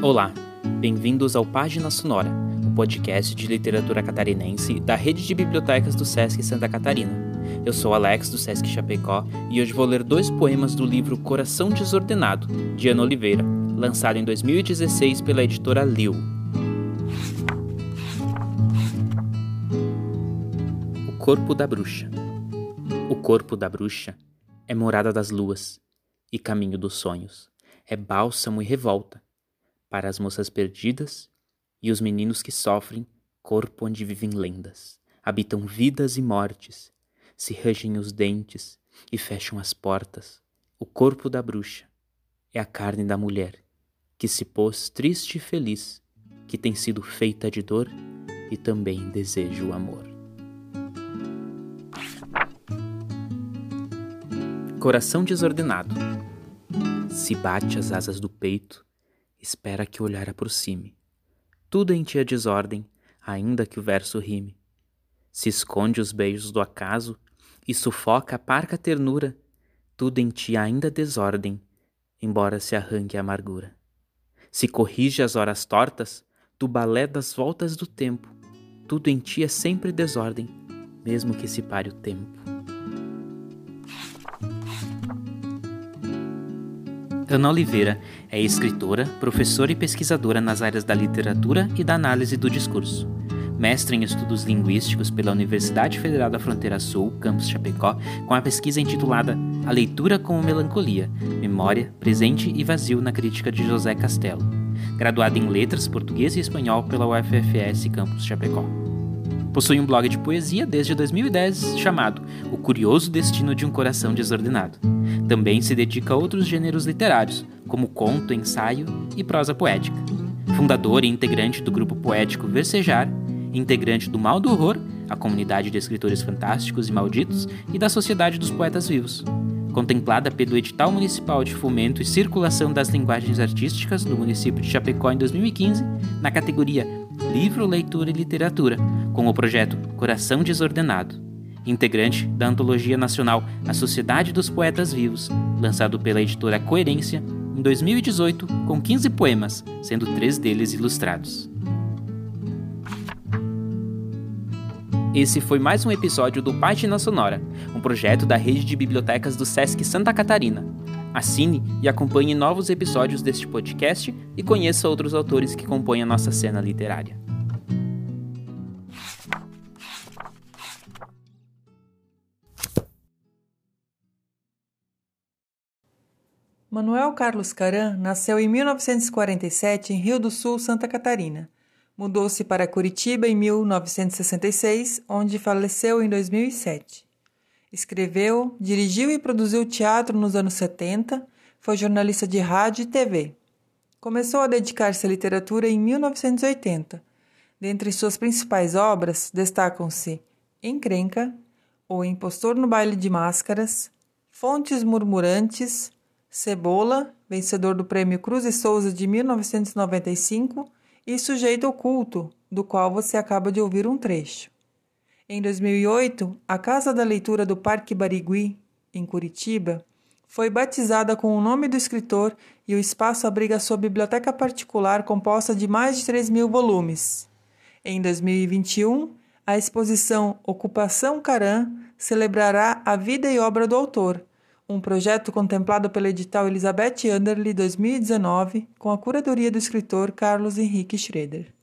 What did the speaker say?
Olá, bem-vindos ao Página Sonora, o um podcast de literatura catarinense da rede de bibliotecas do Sesc Santa Catarina. Eu sou Alex do Sesc Chapecó e hoje vou ler dois poemas do livro Coração Desordenado, de Ana Oliveira, lançado em 2016 pela editora Liu. O Corpo da Bruxa O corpo da bruxa é morada das luas e caminho dos sonhos, é bálsamo e revolta para as moças perdidas e os meninos que sofrem, corpo onde vivem lendas, habitam vidas e mortes, se rangem os dentes e fecham as portas. O corpo da bruxa é a carne da mulher que se pôs triste e feliz, que tem sido feita de dor e também deseja o amor. Coração desordenado. Se bate as asas do peito espera que o olhar aproxime. Tudo em ti é desordem, ainda que o verso rime. Se esconde os beijos do acaso e sufoca a parca ternura, tudo em ti ainda é desordem, embora se arranque a amargura. Se corrige as horas tortas, do balé das voltas do tempo, tudo em ti é sempre desordem, mesmo que se pare o tempo. Ana Oliveira é escritora, professora e pesquisadora nas áreas da literatura e da análise do discurso. Mestre em estudos linguísticos pela Universidade Federal da Fronteira Sul, campus Chapecó, com a pesquisa intitulada A Leitura como Melancolia, Memória, Presente e Vazio na Crítica de José Castelo. Graduada em Letras, Português e Espanhol pela UFFS Campus Chapecó. Possui um blog de poesia desde 2010 chamado O Curioso Destino de um Coração Desordenado. Também se dedica a outros gêneros literários, como conto, ensaio e prosa poética. Fundador e integrante do grupo poético Versejar, integrante do Mal do Horror, a comunidade de escritores fantásticos e malditos, e da Sociedade dos Poetas Vivos. Contemplada pelo Edital Municipal de Fomento e Circulação das Linguagens Artísticas do município de Chapecó em 2015, na categoria Livro, Leitura e Literatura, com o projeto Coração Desordenado, integrante da antologia nacional A Sociedade dos Poetas Vivos, lançado pela editora Coerência em 2018, com 15 poemas, sendo três deles ilustrados. Esse foi mais um episódio do Página Sonora, um projeto da rede de bibliotecas do Sesc Santa Catarina. Assine e acompanhe novos episódios deste podcast e conheça outros autores que compõem a nossa cena literária. Manuel Carlos Caran nasceu em 1947 em Rio do Sul, Santa Catarina. Mudou-se para Curitiba em 1966, onde faleceu em 2007. Escreveu, dirigiu e produziu teatro nos anos 70, foi jornalista de rádio e TV. Começou a dedicar-se à literatura em 1980. Dentre suas principais obras destacam-se Encrenca, O Impostor no Baile de Máscaras, Fontes Murmurantes, Cebola, vencedor do Prêmio Cruz e Souza de 1995, e Sujeito Oculto, do qual você acaba de ouvir um trecho. Em 2008, a Casa da Leitura do Parque Barigui, em Curitiba, foi batizada com o nome do escritor e o espaço abriga sua biblioteca particular composta de mais de 3 mil volumes. Em 2021, a exposição Ocupação Caram celebrará a vida e obra do autor, um projeto contemplado pelo edital Elizabeth Anderle 2019, com a curadoria do escritor Carlos Henrique Schroeder.